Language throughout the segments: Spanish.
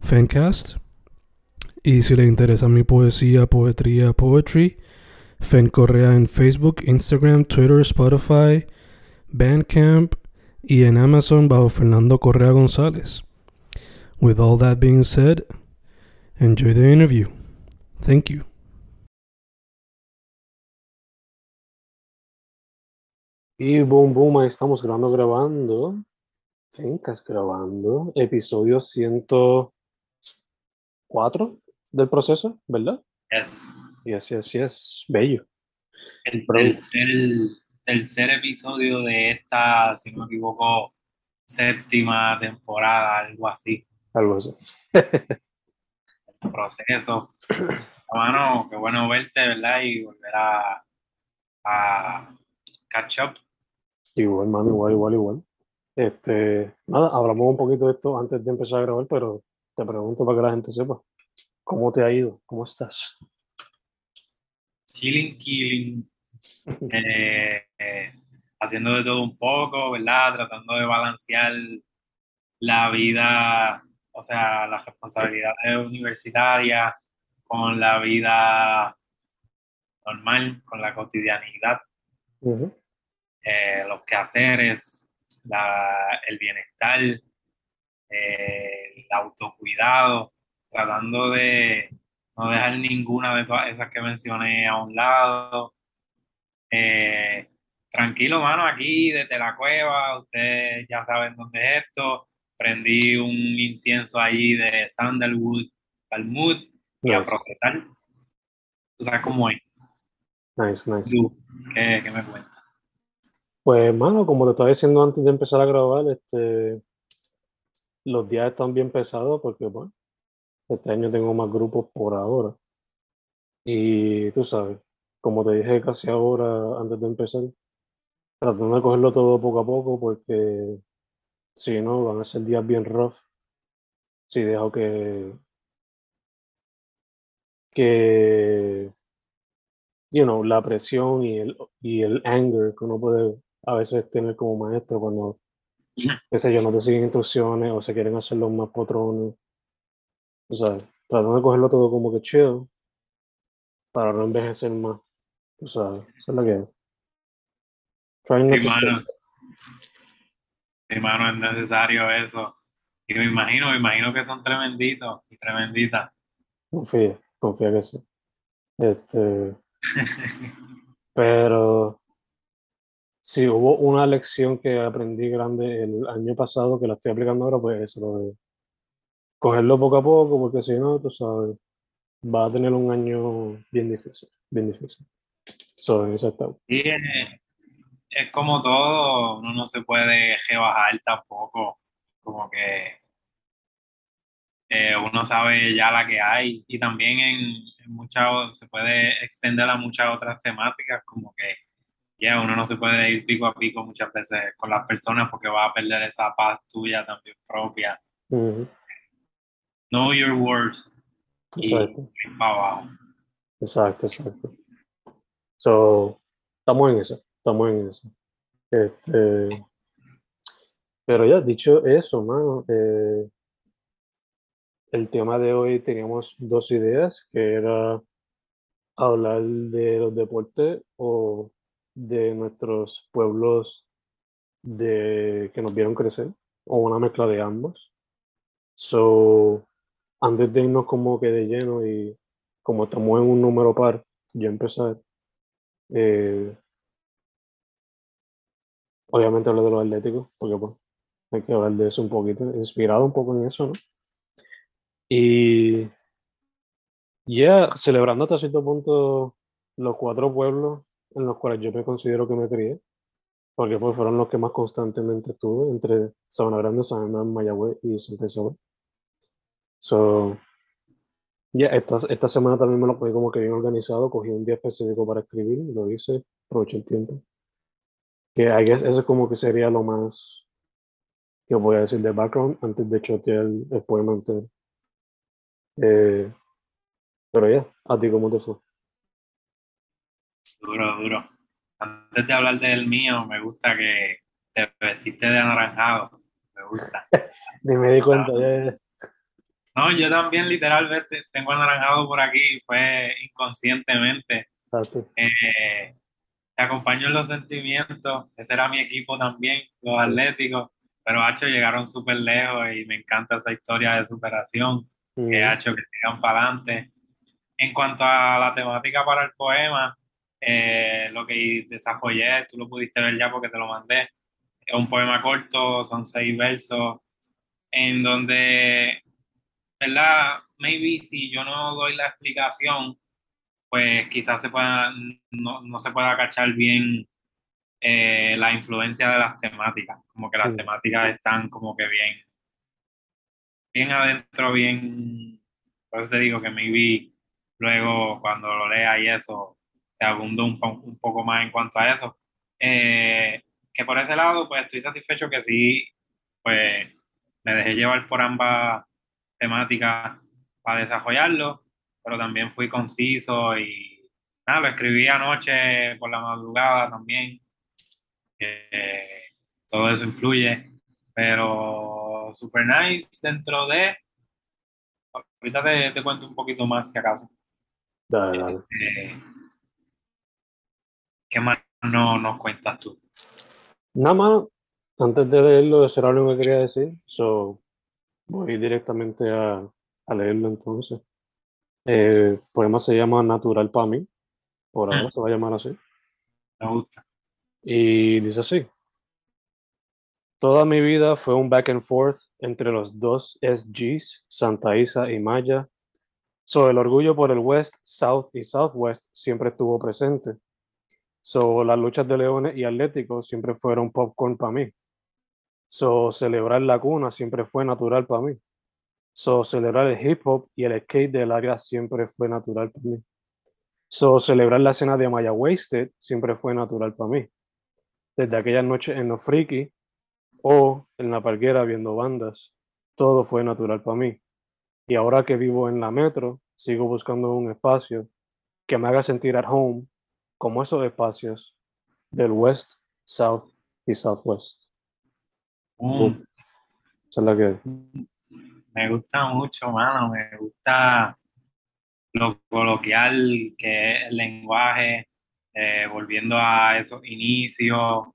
Fancast. Y si le interesa mi poesía, poetría, poetry, Fen Correa en Facebook, Instagram, Twitter, Spotify, Bandcamp y en Amazon bajo Fernando Correa González. With all that being said, enjoy the interview. Thank you. Y boom, boom, ahí estamos grabando, grabando. Fencas grabando. Episodio 104 del proceso, ¿verdad? Yes. Yes, yes, yes. Bello. El tercer, tercer episodio de esta, si no me equivoco, séptima temporada, algo así. Algo así. Proceso. Hermano, qué bueno verte, ¿verdad? Y volver a, a catch up. Igual, mano, igual, igual, igual. Este, nada, hablamos un poquito de esto antes de empezar a grabar, pero te pregunto para que la gente sepa. ¿Cómo te ha ido? ¿Cómo estás? Chilling, killing. eh, eh, haciendo de todo un poco, ¿verdad? Tratando de balancear la vida, o sea, las responsabilidades universitarias con la vida normal, con la cotidianidad, eh, los quehaceres, la, el bienestar, eh, autocuidado, tratando de no dejar ninguna de todas esas que mencioné a un lado. Eh, tranquilo, mano, aquí desde la cueva, ustedes ya saben dónde es esto. Prendí un incienso ahí de sandalwood, palmud y a procesar. Tú sabes cómo es. nice, nice. Tú, ¿qué, qué me cuentas? Pues, mano, como te estaba diciendo antes de empezar a grabar, este, los días están bien pesados porque, bueno, este año tengo más grupos por ahora. Y tú sabes, como te dije casi ahora antes de empezar, tratando de cogerlo todo poco a poco porque si no, van a ser días bien rough. Si dejo que, que, you know, la presión y el, y el anger que uno puede a veces tener como maestro cuando, qué sé yo, no te siguen instrucciones o se quieren hacer los más patrones. O sea, tratando de cogerlo todo como que chill para no envejecer más. Tú sabes, esa es la que es. Trying not Mi to mano, stress. mi mano, es necesario eso. Y me imagino, me imagino que son tremenditos y tremenditas. Confía, confía que sí. Este, pero si hubo una lección que aprendí grande el año pasado que la estoy aplicando ahora, pues eso, lo de cogerlo poco a poco, porque si no, tú sabes, va a tener un año bien difícil, bien difícil. So, en ese estado. Y es, es como todo, uno no se puede rebajar tampoco, como que eh, uno sabe ya la que hay y también en, en muchas, se puede extender a muchas otras temáticas, como que ya uno no se puede ir pico a pico muchas veces con las personas porque va a perder esa paz tuya también propia. Ujú, Know your words Exacto, ir para abajo. exacto, exacto. So, estamos en eso, estamos en eso. Este, pero ya, dicho eso, mano, eh, el tema de hoy teníamos dos ideas, que era hablar de los deportes o de nuestros pueblos de, que nos vieron crecer, o una mezcla de ambos. So, antes de irnos como que de lleno y como estamos en un número par, yo empezar, eh, obviamente hablar de los atléticos, porque pues hay que hablar de eso un poquito, inspirado un poco en eso, ¿no? Y ya celebrando hasta cierto punto los cuatro pueblos en los cuales yo me considero que me crié, porque pues fueron los que más constantemente estuve, entre Sabana Grande, San Germán, Mayagüez y Santa Isabel. So, ya esta, esta semana también me lo cogí como que bien organizado, cogí un día específico para escribir, lo hice, aproveché el tiempo. Que I guess eso es como que sería lo más que voy a decir de background antes de chotear el, el poema entero. Eh, pero ya, ¿a ti cómo te fue? Duro, duro. Antes de hablar del mío, me gusta que te vestiste de anaranjado. Me gusta. Ni me di cuenta. ya- No, yo también literalmente tengo anaranjado por aquí, fue inconscientemente. Eh, te acompaño en los sentimientos, ese era mi equipo también, los Atléticos, pero Hacho llegaron súper lejos y me encanta esa historia de superación, que Mm, Hacho que sigan para adelante. En cuanto a la temática para el poema, eh, lo que desarrollé, tú lo pudiste ver ya porque te lo mandé, es un poema corto, son seis versos, en donde, ¿verdad? Maybe si yo no doy la explicación, pues quizás se pueda, no, no se pueda cachar bien eh, la influencia de las temáticas, como que las Mm. temáticas están como que bien, bien adentro, bien, por eso te digo que maybe luego cuando lo lea y eso, te abundo un, po- un poco más en cuanto a eso. Eh, que por ese lado, pues estoy satisfecho que sí, pues me dejé llevar por ambas temáticas para desarrollarlo, pero también fui conciso y nada, lo escribí anoche por la madrugada también. Eh, todo eso influye, pero super nice dentro de... Ahorita te, te cuento un poquito más si acaso. Dale, dale. Eh, ¿qué más no nos cuentas tú? Nada más, antes de leerlo, eso era lo que quería decir. So, voy directamente a, a leerlo entonces. Eh, el poema se llama Natural para mí. Por ahora Mm. se va a llamar así. Me gusta. Y dice así. Toda mi vida fue un back and forth entre los dos SGs, Santa Isa y Maya. So, el orgullo por el West, South y Southwest siempre estuvo presente. So, las luchas de Leones y Atléticos siempre fueron popcorn para mí. So, celebrar la cuna siempre fue natural para mí. So, celebrar el hip hop y el skate del área siempre fue natural para mí. So, celebrar la escena de Maya Wasted siempre fue natural para mí. Desde aquellas noches en los Friki o en la parguera viendo bandas, todo fue natural para mí. Y ahora que vivo en la metro, sigo buscando un espacio que me haga sentir at home, como esos espacios del West, South y Southwest. Mm, Esa es la que. me gusta mucho, mano. Me gusta lo coloquial que es el lenguaje, eh, volviendo a esos inicios,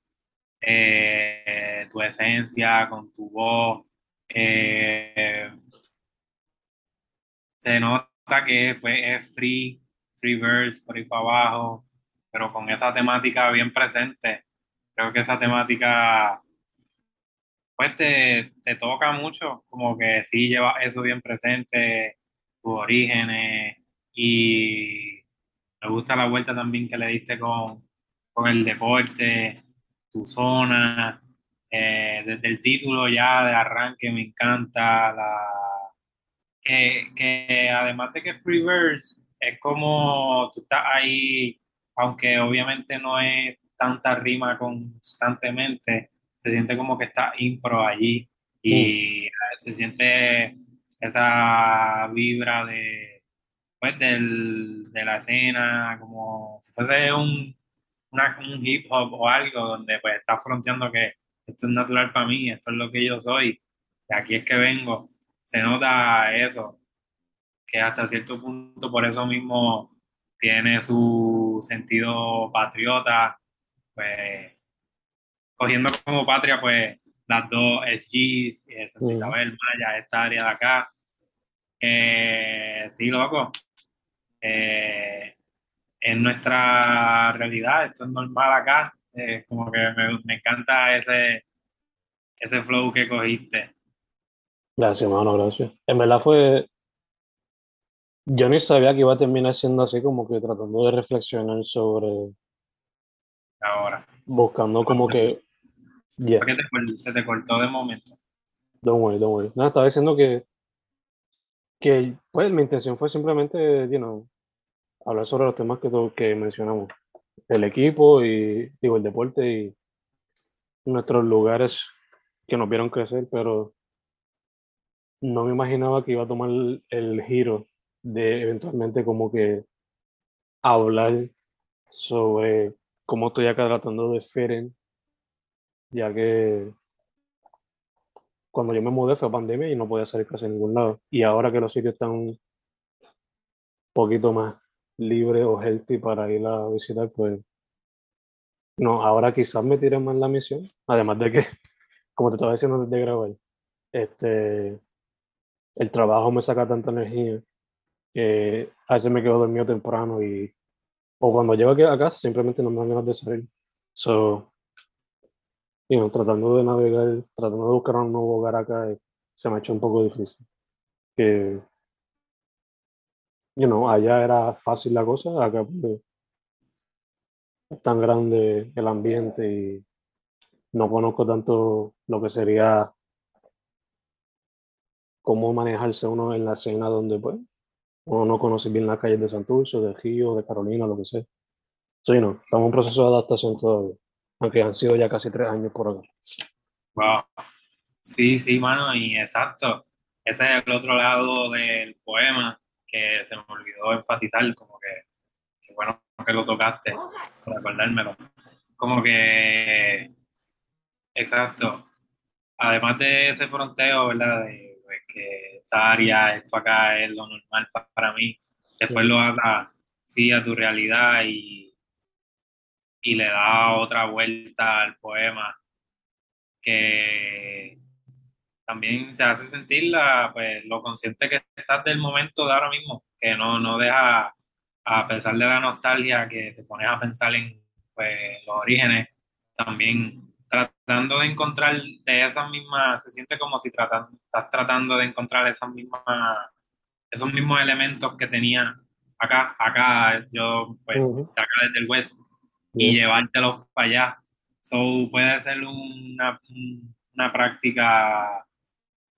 eh, tu esencia con tu voz. eh, se nota que pues, es free, free verse por ahí para abajo, pero con esa temática bien presente. Creo que esa temática pues te, te toca mucho, como que sí lleva eso bien presente, tus orígenes, y me gusta la vuelta también que le diste con, con el deporte, tu zona, eh, desde el título ya de arranque me encanta, la, que, que además de que Freeverse es como tú estás ahí, aunque obviamente no es tanta rima constantemente, se siente como que está impro allí y se siente esa vibra de, pues, del, de la escena, como si fuese un, una- un hip hop o algo donde pues está fronteando que esto es natural para mí, esto es lo que yo soy, de aquí es que vengo. Se nota eso, que hasta cierto punto por eso mismo tiene su sentido patriota, pues cogiendo como patria, pues las dos SGs, eh, Santa. Isabel, Maya, esta área de acá. Eh, sí, loco. Eh, en nuestra realidad, esto es normal acá. Eh, como que me, me encanta ese, ese flow que cogiste. Gracias, mano, gracias. En verdad fue, yo ni sabía que iba a terminar siendo así, como que tratando de reflexionar sobre, Ahora. buscando como que, yeah, ¿Por qué te se te cortó de momento? don't worry, don't worry. Nada, estaba diciendo que, que, pues, mi intención fue simplemente, you know, hablar sobre los temas que, que mencionamos. El equipo y, digo, el deporte y nuestros lugares que nos vieron crecer, pero no me imaginaba que iba a tomar el, el giro de eventualmente como que hablar sobre cómo estoy acá tratando de in, ya que cuando yo me mudé fue pandemia y no podía salir casi a ningún lado. Y ahora que los sitios están un poquito más libres o healthy para ir a visitar, pues no, ahora quizás me tire más la misión, además de que, como te estaba diciendo antes de grabar, este, el trabajo me saca tanta energía que a veces me quedo dormido temprano y o cuando llego a casa simplemente no me dan ganas de salir. So, you know, tratando de navegar, tratando de buscar un nuevo hogar acá, eh, se me ha hecho un poco difícil. Que, you know, allá era fácil la cosa, acá pues, es tan grande el ambiente y no conozco tanto lo que sería cómo manejarse uno en la escena donde pues uno no conoce bien las calles de Santurce, de Río, de Carolina, lo que sea. You know, estamos en un proceso de adaptación todavía, aunque han sido ya casi tres años por acá. Wow. Sí, sí, mano, y exacto. Ese es el otro lado del poema que se me olvidó enfatizar, como que, que bueno que lo tocaste, por acordármelo. Como que, exacto. Además de ese fronteo, ¿verdad? De, pues, que esta área, esto acá es lo normal pa- para mí. Después lo ata, sí, a tu realidad y, y le da otra vuelta al poema que también se hace sentir la, pues, lo consciente que estás del momento de ahora mismo, que no, no deja, a pesar de la nostalgia, que te pones a pensar en pues, los orígenes, también tratando de encontrar de esas mismas, se siente como si tratan, estás tratando de encontrar esas mismas, esos mismos elementos que tenía acá, acá, yo, pues, de acá desde el West, y Yeah. llevártelos para allá. So, puede ser una, una práctica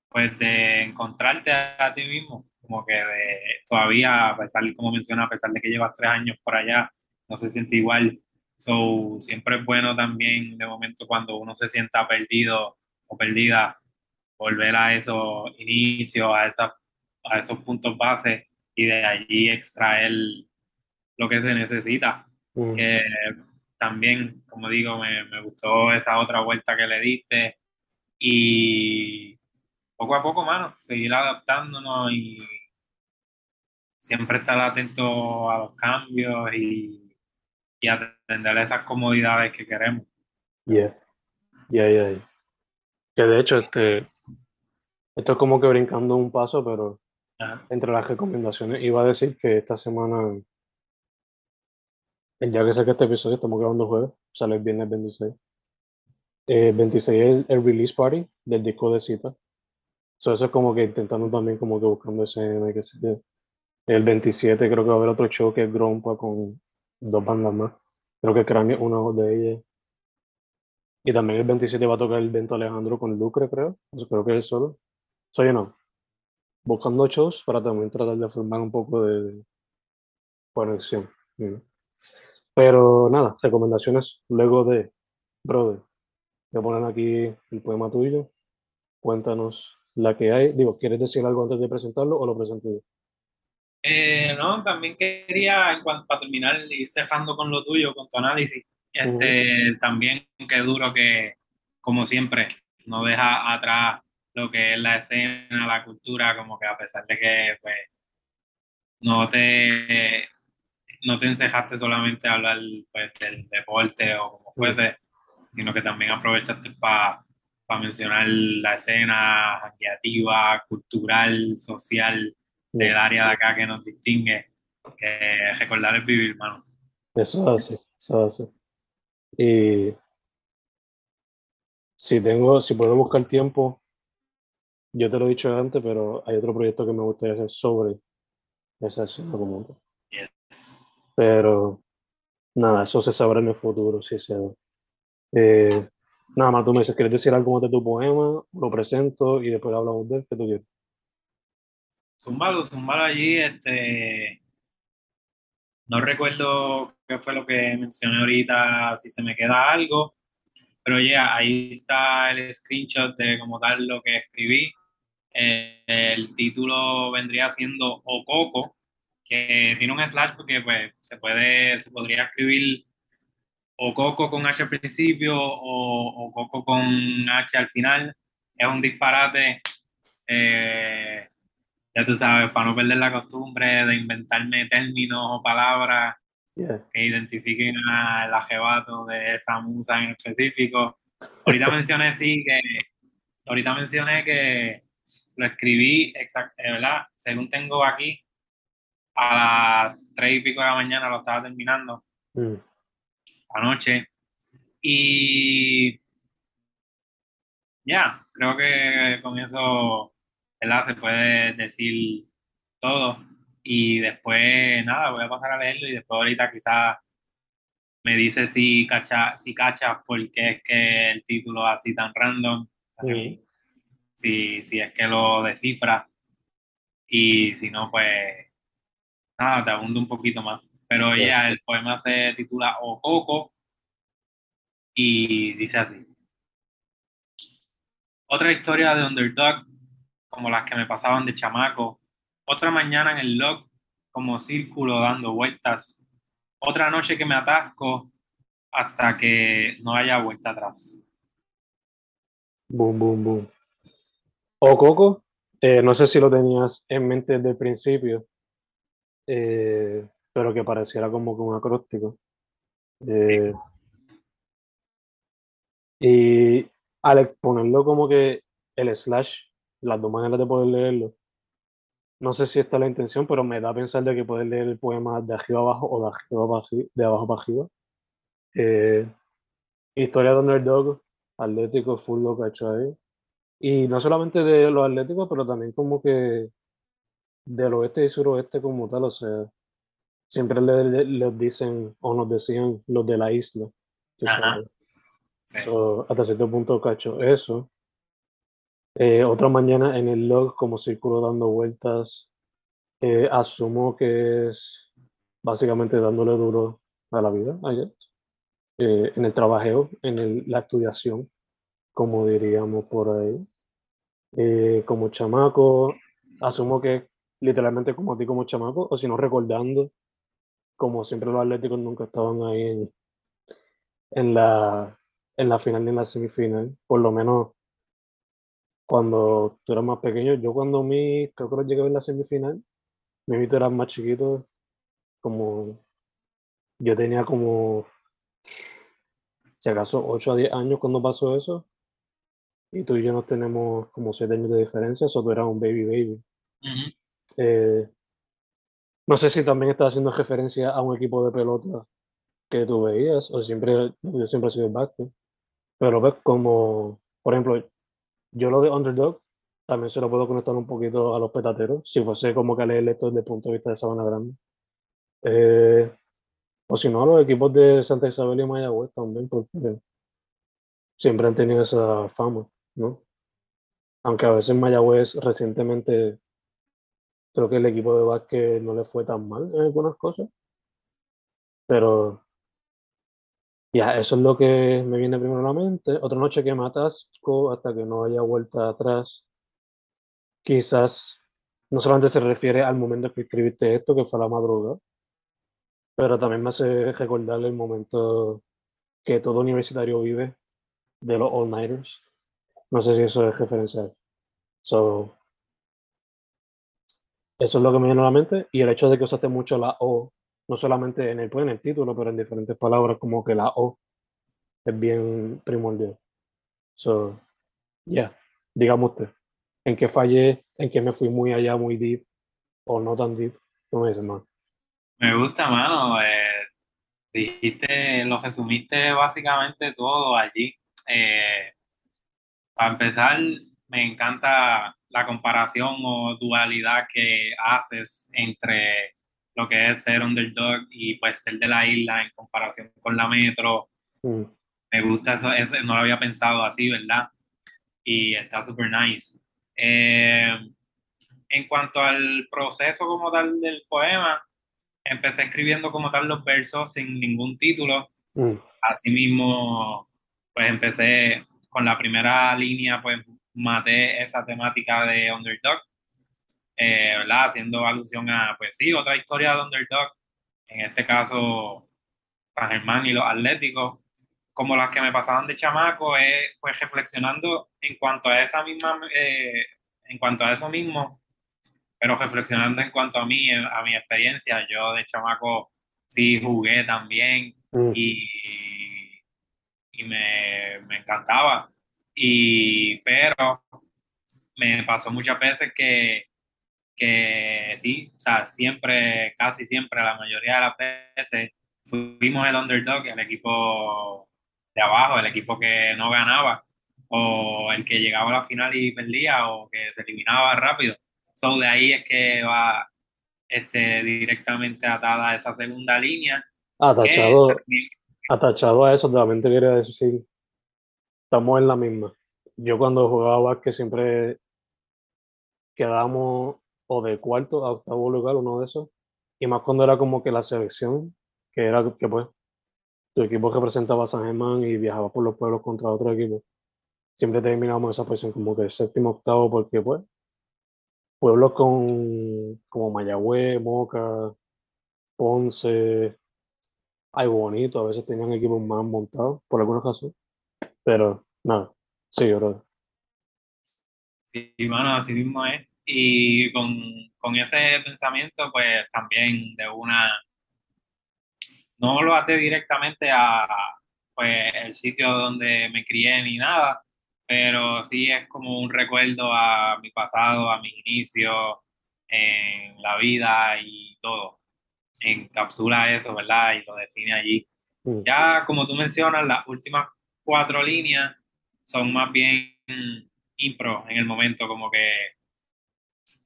pues de encontrarte a ti mismo, como que de, todavía, a pesar, como menciona, a pesar de que llevas tres años por allá, no se siente igual. So, siempre es bueno también, de momento, cuando uno se sienta perdido o perdida, volver a esos inicios, a, a esos puntos base y de allí extraer lo que se necesita Ujú. que también, como digo, me, me gustó esa otra vuelta que le diste y poco a poco, mano, seguir adaptándonos y siempre estar atento a los cambios y, y atender esas comodidades que queremos. Yeah. Yeah, yeah, yeah. Que de hecho, este, esto es como que brincando un paso, pero Ajá. entre las recomendaciones iba a decir que esta semana, el día que saque este episodio, estamos grabando jueves, sale el viernes 26. Eh, 26 es el, el release party del disco de cita. So, eso es como que intentando también como que buscando escena y que yo. El 27 creo que va a haber otro show que es Grompa con dos bandas más. Creo que Cráneo es una de ellas. Y también el 27 va a tocar el Vento Alejandro con Lucre, creo. Eso creo que es solo. Soy no. Buscando shows para también tratar de formar un poco de conexión. Pero nada, recomendaciones luego de Brother. A poner aquí el poema tuyo. Cuéntanos la que hay. Digo, ¿quieres decir algo antes de presentarlo o lo presento yo? Eh, no, también quería, para terminar y cerrando con lo tuyo, con tu análisis, este, también qué duro que, como siempre, no deja atrás lo que es la escena, la cultura, como que a pesar de que pues, no te no te encejaste solamente a hablar pues, del deporte o como fuese, sino que también aprovechaste para mencionar la escena creativa, cultural, social del área de acá que nos distingue, que recordar es vivir, hermano. Eso es así, eso es así. Y si tengo, si puedo buscar tiempo, yo te lo he dicho antes, pero hay otro proyecto que me gustaría hacer sobre esa escena como Yes. Pero nada, eso se sabrá en el futuro, sí se eh, nada más, tú me dices, ¿quieres decir algo de tu poema? Lo presento y después hablamos de él, ¿qué tú quieres? Zumbalo, zumbalo allí, este... No recuerdo qué fue lo que mencioné ahorita, si se me queda algo, pero ya, ahí está el screenshot de como tal lo que escribí. Eh, el título vendría siendo Ococo, que tiene un slash porque pues, se, puede, se podría escribir Ococo con H al principio o Ococo con H al final. Es un disparate. Eh, ya tú sabes, para no perder la costumbre de inventarme términos o palabras que identifiquen al ajebato de esa musa en específico. Ahorita mencioné, sí, que ahorita mencioné que lo escribí, exact, eh, ¿verdad? Según tengo aquí, a las tres y pico de la mañana lo estaba terminando, Mm. anoche. Y ya, creo que con eso, ¿verdad? Se puede decir todo. Y después, nada, voy a pasar a leerlo y después ahorita quizás me dice si cacha, si cachas por qué es que el título es así tan random. Mm. Si, si es que lo descifra. Y si no, pues nada, te abundo un poquito más. Pero Ya. ya, el poema se titula Ococo y dice así. Otra historia de underdog, como las que me pasaban de chamaco. Otra mañana en el log, como círculo dando vueltas. Otra noche que me atasco hasta que no haya vuelta atrás. Boom, boom, boom. O Coco, eh, no sé si lo tenías en mente desde el principio, eh, pero que pareciera como que un acróstico. Eh, Y al ponerlo como que el slash, las dos maneras de poder leerlo, no sé si esta es la intención, pero me da a pensar de que puedes leer el poema de arriba abajo o de, arriba para arri- de abajo para arriba. Eh, historia de underdog, atlético, full lo que ha hecho ahí. Y no solamente de los atléticos, pero también como que del oeste y suroeste como tal, o sea, siempre le- le- les dicen o nos decían los de la isla. tú Ajá. Sí. So, hasta cierto punto cacho eso. Eh, otra mañana en el log como círculo dando vueltas, eh, asumo que es básicamente dándole duro a la vida. Eh, en el trabajeo, en el- la estudiación, como diríamos por ahí. Eh, como chamaco, asumo que literalmente como a ti como chamaco, o si no recordando, como siempre los atléticos nunca estaban ahí en, en la, en la final ni en la semifinal, por lo menos cuando tú eras más pequeño, yo cuando mi, creo que llegué a ver la semifinal, mi hijito era más chiquito, como yo tenía como, si acaso, 8 a 10 años cuando pasó eso, y tú y yo nos tenemos como 7 años de diferencia, eso tú eras un baby baby. Eh, no sé si también estás haciendo referencia a un equipo de pelota que tú veías, o siempre, yo siempre he sido el básquet, pero ves como, por ejemplo, yo lo de underdog también se lo puedo conectar un poquito a los petateros, si fuese como que leer esto desde el punto de vista de Sabana Grande. Eh, o si no, a los equipos de Santa Isabel y Mayagüez también, porque siempre han tenido esa fama, ¿no? Aunque a veces Mayagüez recientemente creo que el equipo de básquet no le fue tan mal en algunas cosas, pero ya, eso es lo que me viene primero a la mente. Otra noche que me atasco hasta que no haya vuelta atrás. Quizás no solamente se refiere al momento que escribiste esto, que fue la madrugada, pero también me hace recordar el momento que todo universitario vive de los all-nighters. No sé si eso es referencial. So, eso es lo que me viene a la mente. Y el hecho de que usaste mucho la O, no solamente en el, pues, en el título, pero en diferentes palabras, como que la O es bien primordial. So, yeah, dígame usted, ¿en qué fallé? ¿En qué me fui muy allá, muy deep? o no tan deep. Tú me dices. Me gusta, mano. Eh, dijiste, lo resumiste básicamente todo allí. Eh, para empezar, me encanta la comparación o dualidad que haces entre lo que es ser underdog y pues ser de la isla en comparación con la metro. Mm, Me gusta eso, eso no lo había pensado así, ¿verdad? Y está súper nice. Eh, en cuanto al proceso como tal del poema, empecé escribiendo como tal los versos sin ningún título. mm, Asimismo, pues empecé con la primera línea, pues maté esa temática de underdog, eh, ¿verdad? Haciendo alusión a, pues sí, otra historia de underdog, en este caso, San Germán y los Atléticos, como las que me pasaban de chamaco, es pues reflexionando en cuanto a esa misma, eh, en cuanto a eso mismo, pero reflexionando en cuanto a mí, a mi experiencia, yo de chamaco sí jugué también mm, y, y me, me encantaba. Y, pero me pasó muchas veces que, que sí, o sea, siempre, casi siempre, la mayoría de las veces, fuimos el underdog, el equipo de abajo, el equipo que no ganaba, o el que llegaba a la final y perdía, o que se eliminaba rápido. So, de ahí es que va este, directamente atada a esa segunda línea. que Atachado, también- atachado a eso, también te quería decir, estamos en la misma. Yo cuando jugaba básquet siempre quedábamos o de cuarto a octavo lugar, uno de esos, y más cuando era como que la selección, que era que pues tu equipo representaba a San Germán y viajaba por los pueblos contra otro equipo. Siempre terminábamos esa posición como que séptimo, octavo, porque pues pueblos con como Mayagüez, Moca, Ponce, ay bonito, a veces tenían equipos más montados por alguna razón, pero nada, sí, bro. Sí, bueno, así mismo es. Y con, con ese pensamiento, pues también de una, no lo até directamente a pues el sitio donde me crié ni nada, pero sí es como un recuerdo a mi pasado, a mis inicios en la vida y todo. Encapsula eso, ¿verdad? Y lo define allí. Mm, Ya como tú mencionas, las últimas cuatro líneas son más bien impro en el momento, como que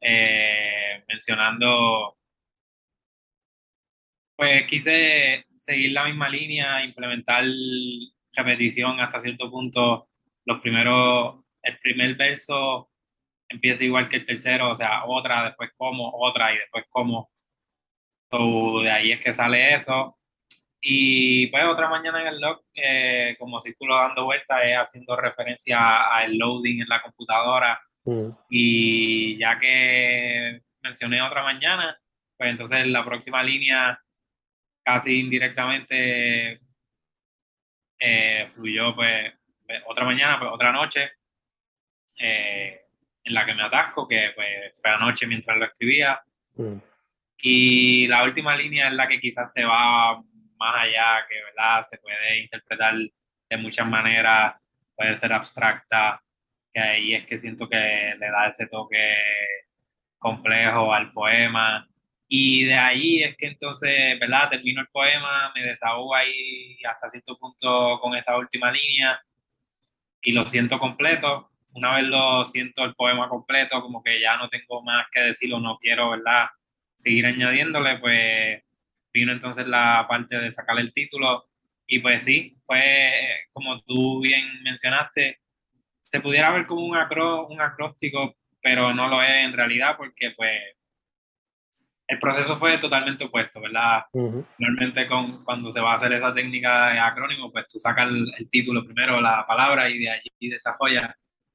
eh, mencionando, pues quise seguir la misma línea, implementar repetición hasta cierto punto. Los primeros, el primer verso empieza igual que el tercero, o sea, otra, después como, otra y después como. So, de ahí es que sale eso. Y pues otra mañana en el log, eh, como círculo dando vueltas, es haciendo referencia al loading en la computadora. Mm, Y ya que mencioné otra mañana, pues entonces la próxima línea casi indirectamente eh, fluyó pues eh, otra mañana, pues otra noche eh, en la que me atasco, que pues fue anoche mientras lo escribía. mm, Y la última línea es la que quizás se va más allá, que ¿verdad? se puede interpretar de muchas maneras, puede ser abstracta, que ahí es que siento que le da ese toque complejo al poema. Y de ahí es que entonces, ¿verdad? Termino el poema, me desahogo ahí hasta cierto punto con esa última línea y lo siento completo. Una vez lo siento el poema completo, como que ya no tengo más que decirlo, no quiero, ¿verdad? Seguir añadiéndole, pues vino entonces la parte de sacar el título y pues sí, fue como tú bien mencionaste, se pudiera ver como un, acro, un acróstico, pero no lo es en realidad porque pues el proceso fue totalmente opuesto, ¿verdad? ujú, Normalmente con, cuando se va a hacer esa técnica de acrónimo, pues tú sacas el, el título primero, la palabra, y de allí desarrollas.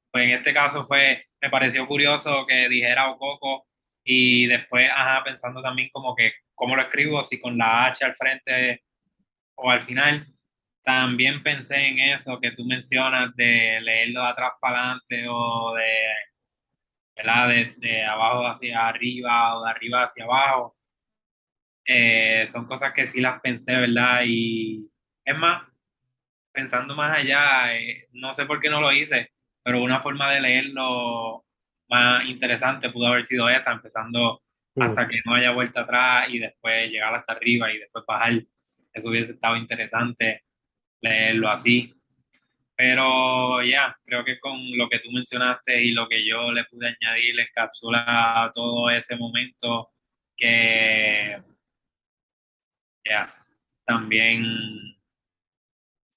Pues en este caso fue, me pareció curioso que dijera Ococo y después, ajá, pensando también como que, ¿cómo lo escribo? Si con la H al frente o al final. También pensé en eso que tú mencionas de leerlo de atrás para adelante o de, ¿verdad? De, de abajo hacia arriba o de arriba hacia abajo. Eh, son cosas que sí las pensé, ¿verdad? Y es más, pensando más allá, eh, no sé por qué no lo hice, pero una forma de leerlo más interesante pudo haber sido esa, empezando Mm. hasta que no haya vuelta atrás y después llegar hasta arriba y después bajar. Eso hubiese estado interesante leerlo así. Pero ya, creo que con lo que tú mencionaste y lo que yo le pude añadir, le encapsula todo ese momento que ya también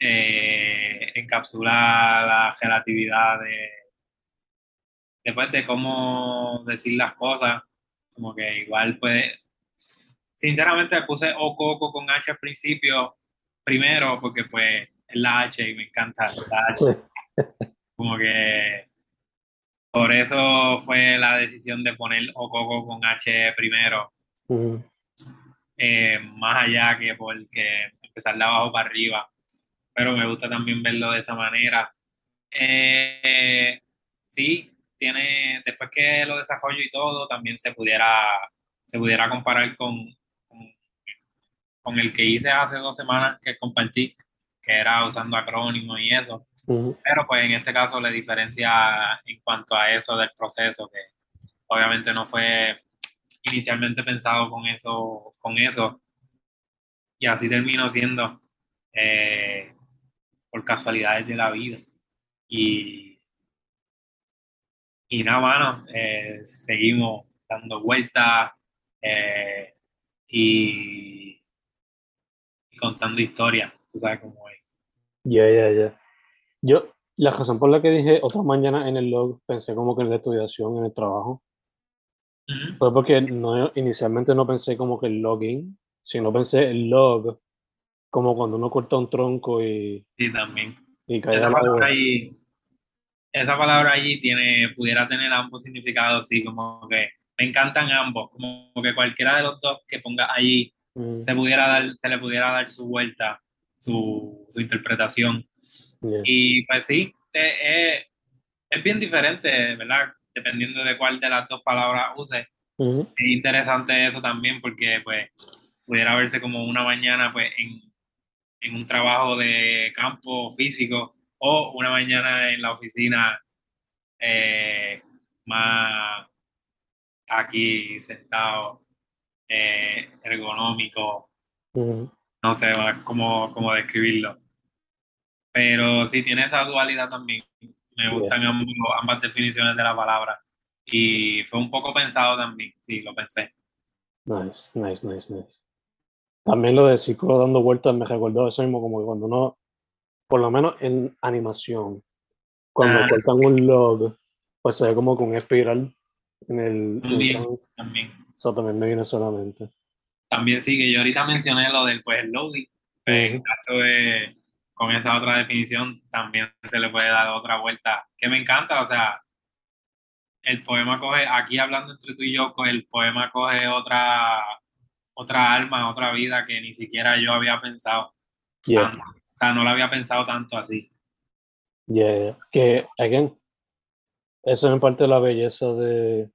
eh, encapsula la relatividad de después de cómo decir las cosas, como que igual puede, sinceramente puse O Coco con H al principio, primero porque pues es la H y me encanta la H, como que por eso fue la decisión de poner O Coco con H primero, Ujú. eh, más allá que porque empezar de abajo para arriba, pero me gusta también verlo de esa manera. Eh, sí, tiene, después que lo desarrollo y todo, también se pudiera, se pudiera comparar con, con el que hice hace dos semanas que compartí, que era usando acrónimos y eso. Ujú. Pero pues en este caso la diferencia en cuanto a eso del proceso, que obviamente no fue inicialmente pensado con eso, con eso. Y así terminó siendo eh, por casualidades de la vida. Y, y nada, mano, eh, seguimos dando vueltas eh, y contando historias, tú sabes cómo es. Ya, ya, ya. Yo, la razón por la que dije otra mañana en el log, pensé como que en la estudiación, en el trabajo, Ujú. fue porque no, inicialmente no pensé como que el login, sino pensé el log, como cuando uno corta un tronco y, Sí, también. y cae Esa palabra allí, esa palabra allí tiene, pudiera tener ambos significados, sí, como que me encantan ambos, como que cualquiera de los dos que ponga allí Mm, se pudiera dar, se le pudiera dar su vuelta, su, su interpretación. yeah. Y pues sí, es, es- es bien diferente, ¿verdad? Dependiendo de cuál de las dos palabras use. Es interesante eso también porque pues pudiera verse como una mañana pues en, en un trabajo de campo físico o una mañana en la oficina eh, más aquí sentado, eh, ergonómico, Ujú. no sé cómo, cómo describirlo. Pero sí tiene esa dualidad también. Me gustan ambos- ambas definiciones de la palabra. Y fue un poco pensado también, sí, lo pensé. Nice, nice, nice, nice. También lo de ciclo dando vueltas me recordó eso mismo, como que cuando uno, por lo menos en animación, cuando Ah. cortan un log, pues se ve como con espiral en el También, en- también. Eso también me viene solamente. También sí, que yo ahorita mencioné lo del pues, el loading. pero En Ujú. caso de, con esa otra definición, también se le puede dar otra vuelta, que me encanta, o sea, el poema coge, aquí hablando entre tú y yo, co- el poema coge otra, otra alma, otra vida que ni siquiera yo había pensado Yeah, tanto. O sea, no lo había pensado tanto así. yeah. Que, again, eso es en parte la belleza de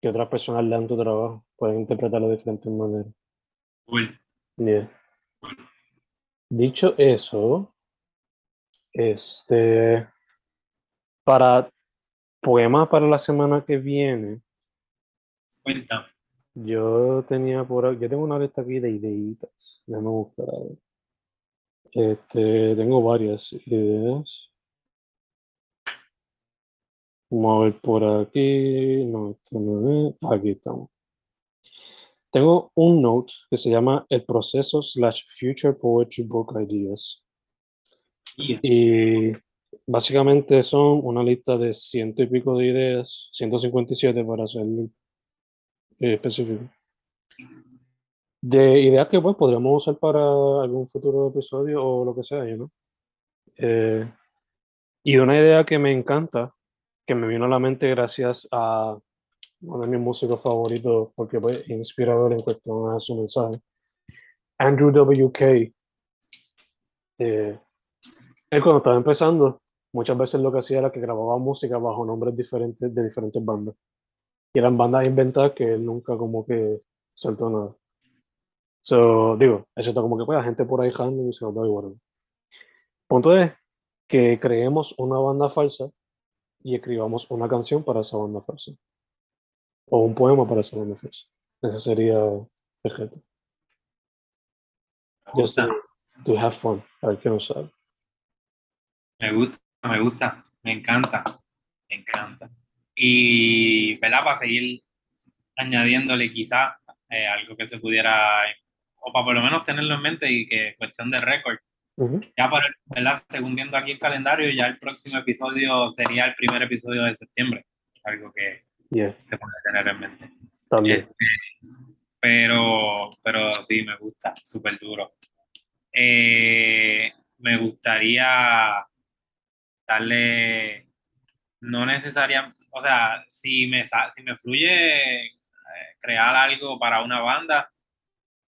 que otras personas lean tu trabajo, pueden interpretarlo de diferentes maneras. Cool. Yeah. Dicho eso, este, para poemas para la semana que viene, Cuéntame. yo tenía por yo tengo una lista aquí de ideitas, déjame buscar. Este, tengo varias ideas. Vamos a ver por aquí. No, esto no es. Aquí estamos. Tengo un note que se llama El proceso slash Future Poetry Book Ideas. Yeah. Y básicamente son una lista de ciento y pico de ideas, 157 para ser eh, específico. De ideas que pues podríamos usar para algún futuro episodio o lo que sea, know. Eh, y una idea que me encanta, que me vino a la mente gracias a uno de mis músicos favoritos, porque es inspirador en cuestión a su mensaje, Andrew W.K. Eh, él cuando estaba empezando, muchas veces lo que hacía era que grababa música bajo nombres diferentes de diferentes bandas. Y eran bandas inventadas que él nunca como que soltó nada. So, digo, excepto como que pues, la gente por ahí random y se nos da igual. Punto es que creemos una banda falsa y escribamos una canción para esa banda falsa. O un poema para esa banda falsa. Ese sería perfecto. Me Just to, to have fun. A ver qué nos sale. me gusta, me gusta, me encanta, me encanta. Y, ¿verdad? Para seguir añadiéndole quizá eh, algo que se pudiera, o para por lo menos tenerlo en mente y que cuestión de récord, Ujú. ya para, ¿verdad? Según viendo aquí el calendario, ya el próximo episodio sería el primer episodio de septiembre, algo que Yeah, se puede tener en mente. también. Este, pero, pero sí, me gusta, súper duro. Eh, me gustaría darle, no necesariamente, o sea, si me, si me fluye eh, crear algo para una banda,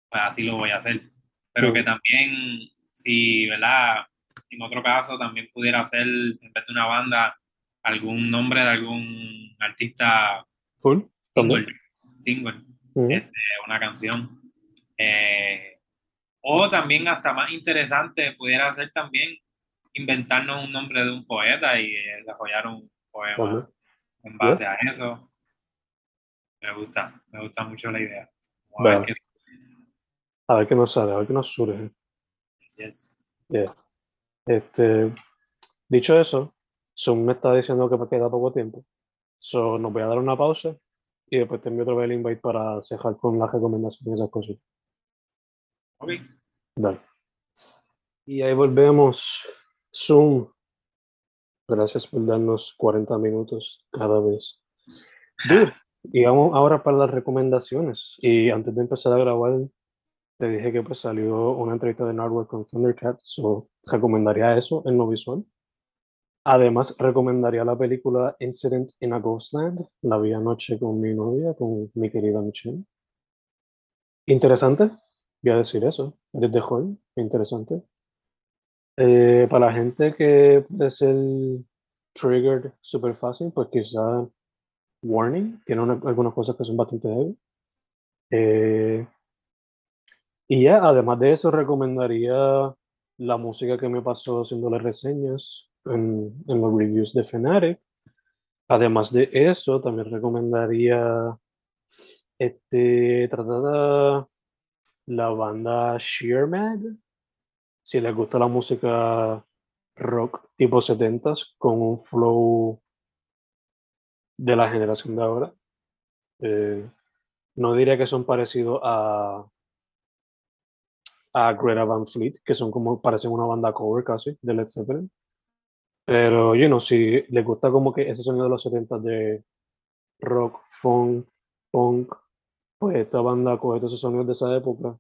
pues así lo voy a hacer. Pero que también, si, ¿verdad? En otro caso, también pudiera ser, en vez de una banda, algún nombre de algún artista Cool. También. single, este, una canción. Eh, o también hasta más interesante pudiera ser también inventarnos un nombre de un poeta y desarrollar un poema en base a eso. Me gusta, me gusta mucho la idea. Vamos a ver qué A ver qué nos sale, a ver qué nos surge. Yes. Yeah. Este, dicho eso, Zoom me está diciendo que me queda poco tiempo. So, nos voy a dar una pausa y después te envío otra vez el invite para cerrar con las recomendaciones y esas cosas. Ok. Dale. Y ahí volvemos. Zoom. Gracias por darnos 40 minutos cada vez. Dude, y vamos ahora para las recomendaciones. Y antes de empezar a grabar, te dije que pues salió una entrevista de Nardwar con Thundercat, so recomendaría eso en lo visual. Además, recomendaría la película Incident in a Ghostland. La vi anoche con mi novia, con mi querida Michelle. Interesante, voy a decir eso, desde joven, interesante. Eh, para la gente que puede ser triggered súper fácil, pues quizá Warning, tiene una- algunas cosas que son bastante heavy. Eh, y ya, además de eso, recomendaría la música que me pasó haciendo las reseñas en, en los reviews de Fnatic. Además de eso, también recomendaría este, tratar la banda Sheer Mag. Si les gusta la música rock tipo 70s con un flow de la generación de ahora. Eh, no diría que son parecidos a, a Greta Van Fleet, que son como, parecen una banda cover casi de Led Zeppelin. Pero, you know, si les gusta como que ese sonido de los 70 de rock, funk, punk, pues esta banda coge todos esos sonidos de esa época,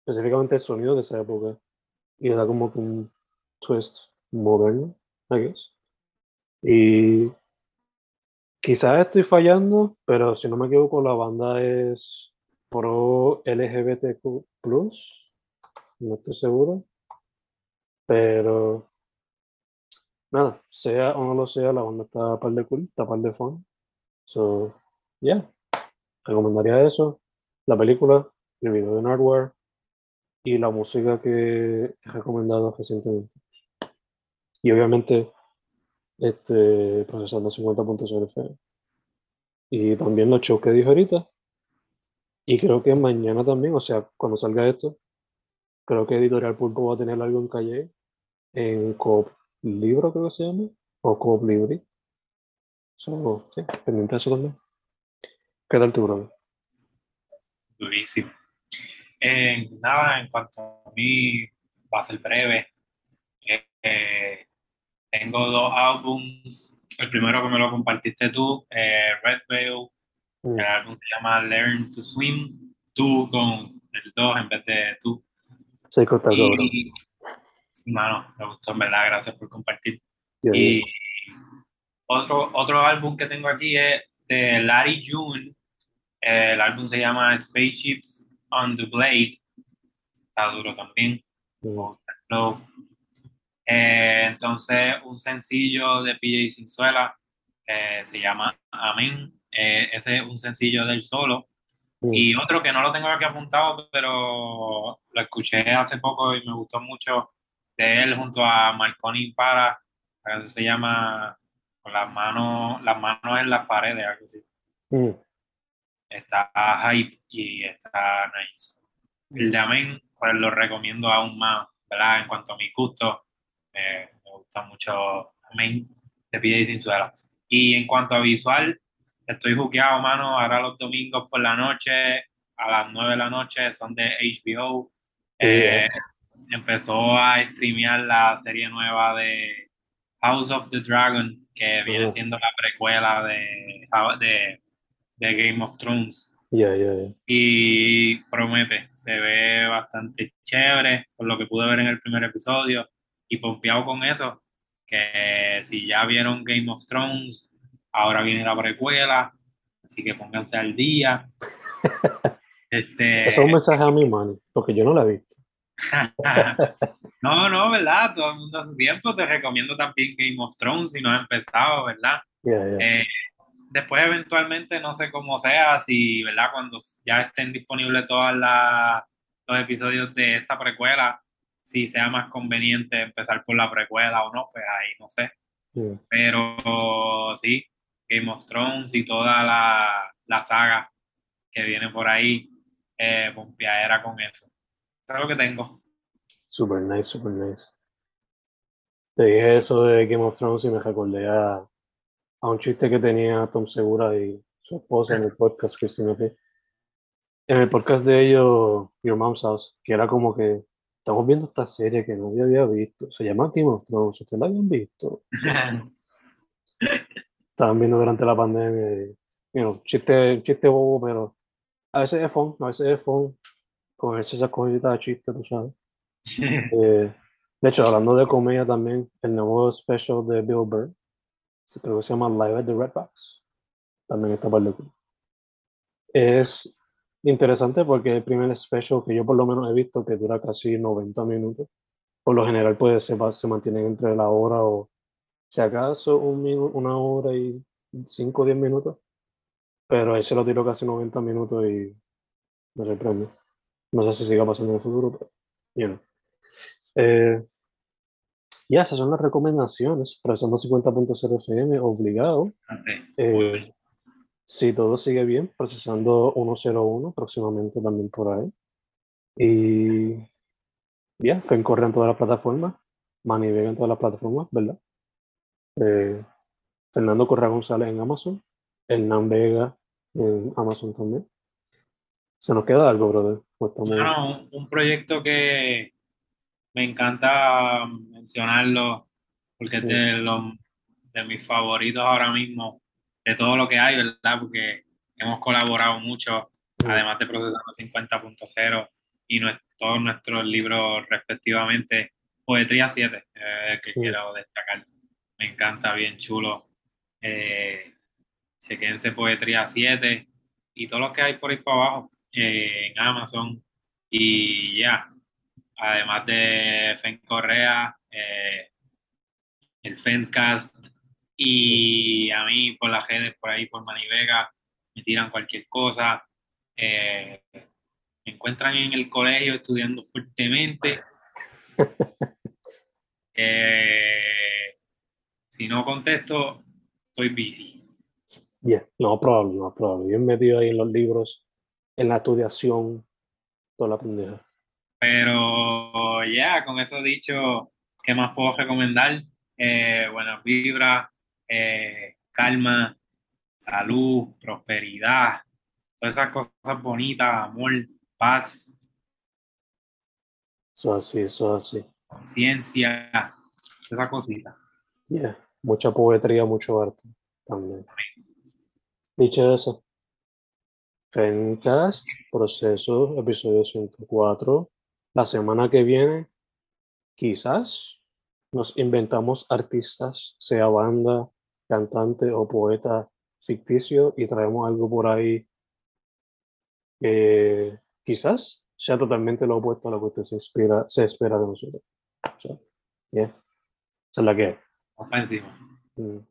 específicamente el sonido de esa época, y da como un twist moderno, I guess. Y quizás estoy fallando, pero si no me equivoco, la banda es pro LGBTQ+, no estoy seguro, pero nada, sea o no lo sea, la banda está par de cool, está par de fun. So, yeah, recomendaría eso, la película, el video de Nardware y la música que he recomendado recientemente. Y obviamente, este, procesando 50.0 FM. Y también los shows que dije ahorita. Y creo que mañana también, o sea, cuando salga esto, creo que Editorial Pulpo va a tener algo en calle en Coop Libro, creo que se llama, o Coop Libre. So, sí, pendiente de eso también. ¿Qué tal tu brother? Durísimo. Eh, nada, en cuanto a mí, va a ser breve. Eh, eh, tengo dos álbums. El primero que me lo compartiste tú, eh, Red Veil. Mm, El álbum se llama Learn to Swim. Tú con el 2 en vez de tú. Corta, cabrón. Y, sí, mano, me gustó, en verdad. Gracias por compartir. Y otro, otro álbum que tengo aquí es de Larry June. Eh, el álbum se llama Spaceships on the Blade. Está duro también. Mm. Eh, entonces, un sencillo de PJ Sinzuela que se llama Amén. Eh, ese es un sencillo del solo. Y otro que no lo tengo aquí apuntado, pero lo escuché hace poco y me gustó mucho de él junto a Marconi Para. Canción se llama Con las manos, las manos en las paredes, algo así. mm. está hype y está nice. El de Amén, pues lo recomiendo aún más, ¿verdad? En cuanto a mi gusto, me gusta mucho Amén de Pide y Sin Suela. Y en cuanto a visual, estoy jugueado, mano, ahora los domingos por la noche, a las 9 de la noche, son de HBO. Eh, empezó a streamear la serie nueva de House of the Dragon, que viene siendo la precuela de, de, de Game of Thrones. Y promete, se ve bastante chévere por lo que pude ver en el primer episodio y pompeado con eso, que si ya vieron Game of Thrones, ahora viene la precuela, así que pónganse al día. este... Eso es un mensaje a mi mano, porque yo no la he visto. no, no, ¿verdad? Todo el mundo hace tiempo. Te recomiendo también Game of Thrones si no has empezado, ¿verdad? Eh, después eventualmente no sé cómo sea, si, ¿verdad? Cuando ya estén disponibles todos los episodios de esta precuela, si sea más conveniente empezar por la precuela o no, pues ahí no sé. Pero sí, Game of Thrones y toda la, la saga que viene por ahí, eh, era con eso. Eso es lo que tengo. Super nice, super nice. Te dije eso de Game of Thrones y me recordé a, a un chiste que tenía Tom Segura y su esposa en el podcast Christina En el podcast de ellos, Your Mom's House, que era como que estamos viendo esta serie que nadie había visto. Se llama Game of Thrones, ¿ustedes la habían visto? Estaban viendo durante la pandemia y, you chiste, chiste bobo, pero a veces es fun, a veces es fun con esas cositas de chiste, tú sabes. Eh, de hecho, hablando de comedia también, el nuevo special de Bill Burr, creo que se llama Live at the Red Box. También está para Es interesante porque el primer special que yo por lo menos he visto que dura casi 90 minutos. Por lo general puede ser, se mantienen entre la hora o si acaso un una hora y 5 o 10 minutos. Pero ahí se lo tiro casi 90 minutos y me sorprende. No sé si siga pasando en el futuro, pero you know. eh, ya, esas son las recomendaciones. Procesando 50.0 FM, obligado. Eh, si todo sigue bien, procesando 101 próximamente también por ahí. Y ya, FEN corre en todas las plataformas, Manny Vega en todas las plataformas, ¿verdad? Eh, Fernando Correa González en Amazon, Hernán Vega en Amazon también. ¿Se nos queda algo, brother? No, un proyecto que me encanta mencionarlo porque es de, los, de mis favoritos ahora mismo, de todo lo que hay, ¿verdad? Porque hemos colaborado mucho, además de Procesando 50.0 y todos nuestros libros respectivamente. Poetría 7, eh, que quiero destacar. Me encanta, bien chulo. Eh, chequense Poetría 7 y todo lo que hay por ahí para abajo eh, en Amazon. Y ya, además de Fen Correa, eh, el Fencast y a mí por las redes, por ahí por Manivega, me tiran cualquier cosa. Eh, me encuentran en el colegio estudiando fuertemente. Eh, si no contesto, estoy busy. Yeah, no probable, no probable. Bien metido ahí en los libros, en la estudiación, toda la pendeja. Pero ya, con eso dicho, ¿qué más puedo recomendar? Eh, buenas vibras, eh, calma, salud, prosperidad, todas esas cosas bonitas, amor, paz. Eso así, eso así. Conciencia, esas cositas. Yeah. Mucha poetría, mucho arte también. Dicho eso, Fencast, proceso, episodio 104. La semana que viene, quizás nos inventamos artistas, sea banda, cantante o poeta ficticio, y traemos algo por ahí que quizás sea totalmente lo opuesto a lo que usted se, inspira, se espera de nosotros. O sea, Esa es la que Mm.